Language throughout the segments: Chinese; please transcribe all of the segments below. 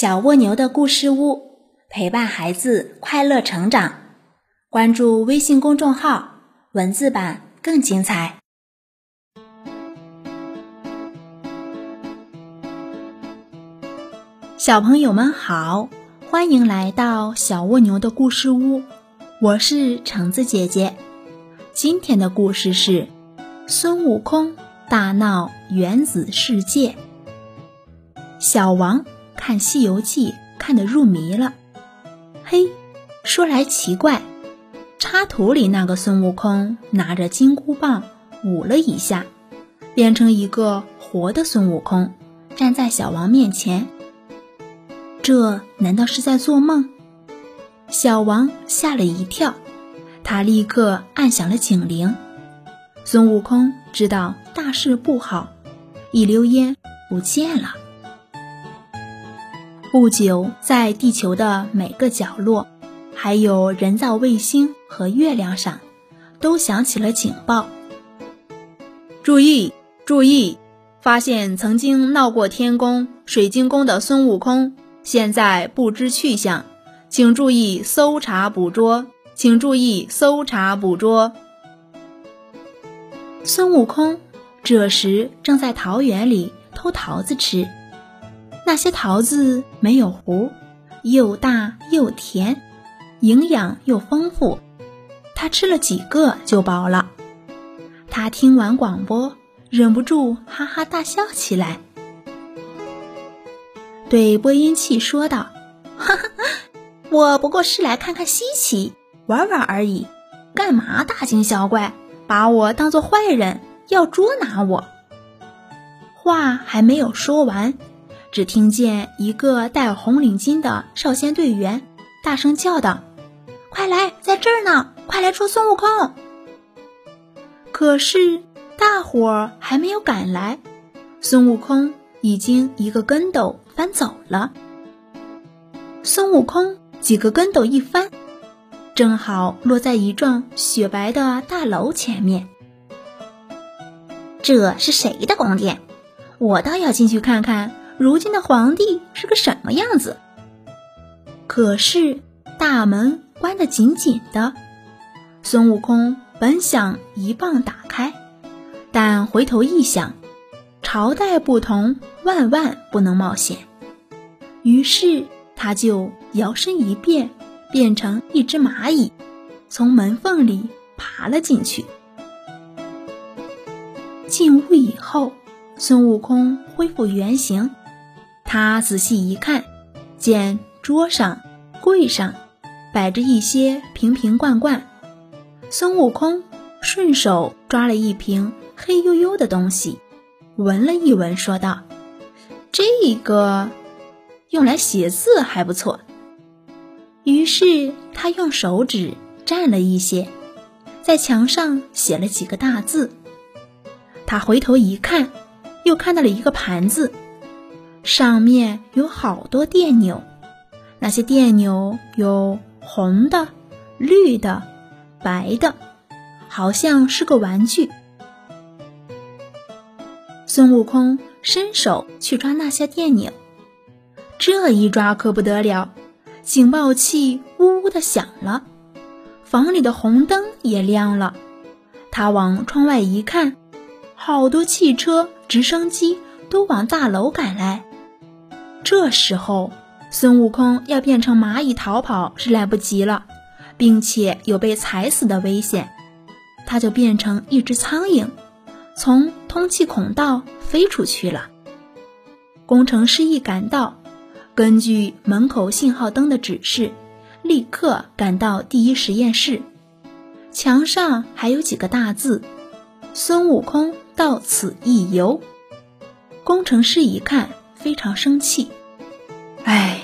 小蜗牛的故事屋，陪伴孩子快乐成长。关注微信公众号，文字版更精彩。小朋友们好，欢迎来到小蜗牛的故事屋，我是橙子姐姐。今天的故事是孙悟空大闹原子世界。小王。看《西游记》看得入迷了，嘿，说来奇怪，插图里那个孙悟空拿着金箍棒舞了一下，变成一个活的孙悟空，站在小王面前。这难道是在做梦？小王吓了一跳，他立刻按响了警铃。孙悟空知道大事不好，一溜烟不见了。不久，在地球的每个角落，还有人造卫星和月亮上，都响起了警报。注意，注意！发现曾经闹过天宫、水晶宫的孙悟空，现在不知去向，请注意搜查捕捉，请注意搜查捕捉。孙悟空这时正在桃园里偷桃子吃。那些桃子没有核，又大又甜，营养又丰富。他吃了几个就饱了。他听完广播，忍不住哈哈大笑起来，对播音器说道：“哈哈，我不过是来看看稀奇，玩玩而已，干嘛大惊小怪，把我当做坏人，要捉拿我？”话还没有说完。只听见一个戴红领巾的少先队员大声叫道：“快来，在这儿呢！快来捉孙悟空！”可是大伙儿还没有赶来，孙悟空已经一个跟斗翻走了。孙悟空几个跟斗一翻，正好落在一幢雪白的大楼前面。这是谁的宫殿？我倒要进去看看。如今的皇帝是个什么样子？可是大门关得紧紧的。孙悟空本想一棒打开，但回头一想，朝代不同，万万不能冒险。于是他就摇身一变，变成一只蚂蚁，从门缝里爬了进去。进屋以后，孙悟空恢复原形。他仔细一看，见桌上、柜上摆着一些瓶瓶罐罐。孙悟空顺手抓了一瓶黑黝黝的东西，闻了一闻，说道：“这个用来写字还不错。”于是他用手指蘸了一些，在墙上写了几个大字。他回头一看，又看到了一个盘子。上面有好多电钮，那些电钮有红的、绿的、白的，好像是个玩具。孙悟空伸手去抓那些电钮，这一抓可不得了，警报器呜呜的响了，房里的红灯也亮了。他往窗外一看，好多汽车、直升机都往大楼赶来。这时候，孙悟空要变成蚂蚁逃跑是来不及了，并且有被踩死的危险，他就变成一只苍蝇，从通气孔道飞出去了。工程师一赶到，根据门口信号灯的指示，立刻赶到第一实验室。墙上还有几个大字：“孙悟空到此一游。”工程师一看。非常生气，哎，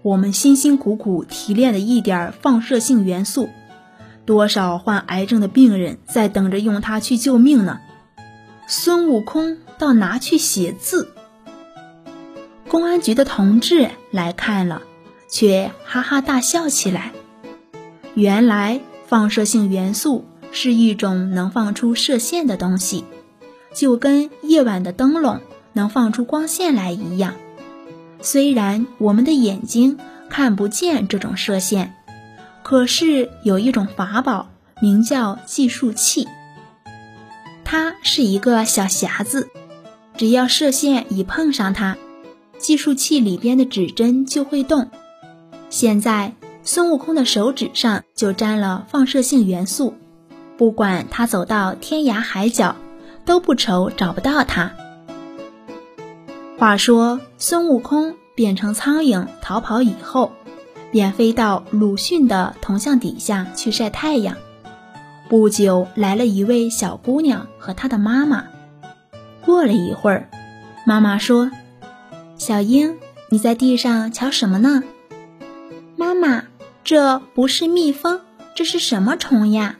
我们辛辛苦苦提炼的一点放射性元素，多少患癌症的病人在等着用它去救命呢？孙悟空倒拿去写字。公安局的同志来看了，却哈哈大笑起来。原来放射性元素是一种能放出射线的东西，就跟夜晚的灯笼。能放出光线来一样，虽然我们的眼睛看不见这种射线，可是有一种法宝，名叫计数器。它是一个小匣子，只要射线一碰上它，计数器里边的指针就会动。现在孙悟空的手指上就沾了放射性元素，不管他走到天涯海角，都不愁找不到它。话说孙悟空变成苍蝇逃跑以后，便飞到鲁迅的铜像底下去晒太阳。不久来了一位小姑娘和她的妈妈。过了一会儿，妈妈说：“小英，你在地上瞧什么呢？”妈妈，这不是蜜蜂，这是什么虫呀？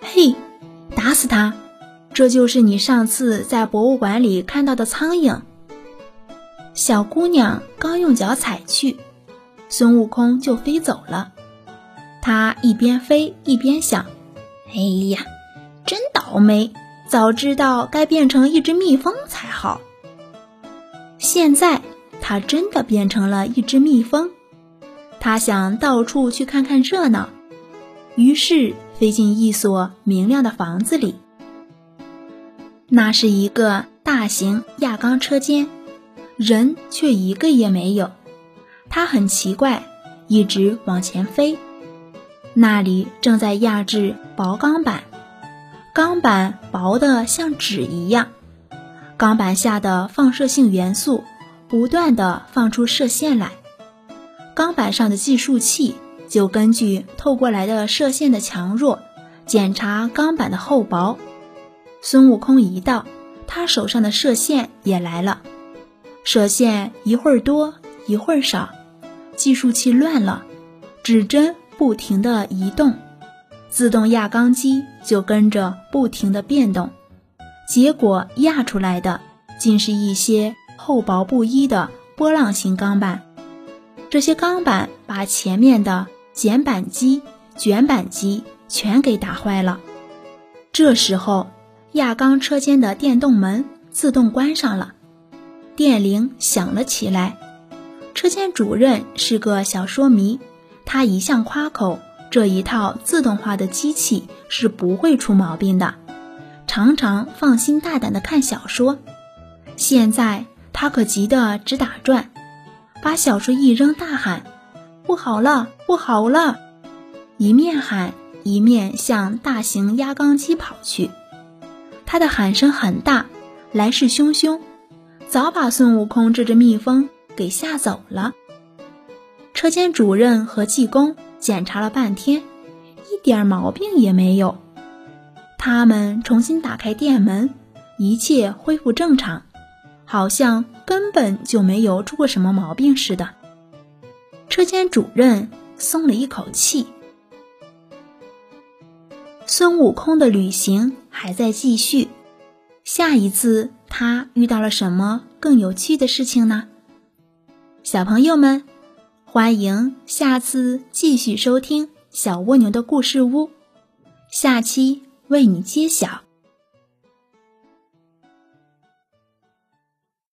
嘿，打死它！这就是你上次在博物馆里看到的苍蝇。小姑娘刚用脚踩去，孙悟空就飞走了。他一边飞一边想：“哎呀，真倒霉！早知道该变成一只蜜蜂才好。”现在他真的变成了一只蜜蜂。他想到处去看看热闹，于是飞进一所明亮的房子里。那是一个大型轧钢车间，人却一个也没有。他很奇怪，一直往前飞。那里正在压制薄钢板，钢板薄的像纸一样，钢板下的放射性元素不断的放出射线来，钢板上的计数器就根据透过来的射线的强弱，检查钢板的厚薄。孙悟空一到，他手上的射线也来了。射线一会儿多，一会儿少，计数器乱了，指针不停地移动，自动压钢机就跟着不停地变动。结果压出来的竟是一些厚薄不一的波浪形钢板。这些钢板把前面的剪板机、卷板机全给打坏了。这时候。轧钢车间的电动门自动关上了，电铃响了起来。车间主任是个小说迷，他一向夸口这一套自动化的机器是不会出毛病的，常常放心大胆的看小说。现在他可急得直打转，把小说一扔，大喊：“不好了，不好了！”一面喊一面向大型压钢机跑去。他的喊声很大，来势汹汹，早把孙悟空这只蜜蜂给吓走了。车间主任和技工检查了半天，一点毛病也没有。他们重新打开店门，一切恢复正常，好像根本就没有出过什么毛病似的。车间主任松了一口气。孙悟空的旅行还在继续，下一次他遇到了什么更有趣的事情呢？小朋友们，欢迎下次继续收听小蜗牛的故事屋，下期为你揭晓。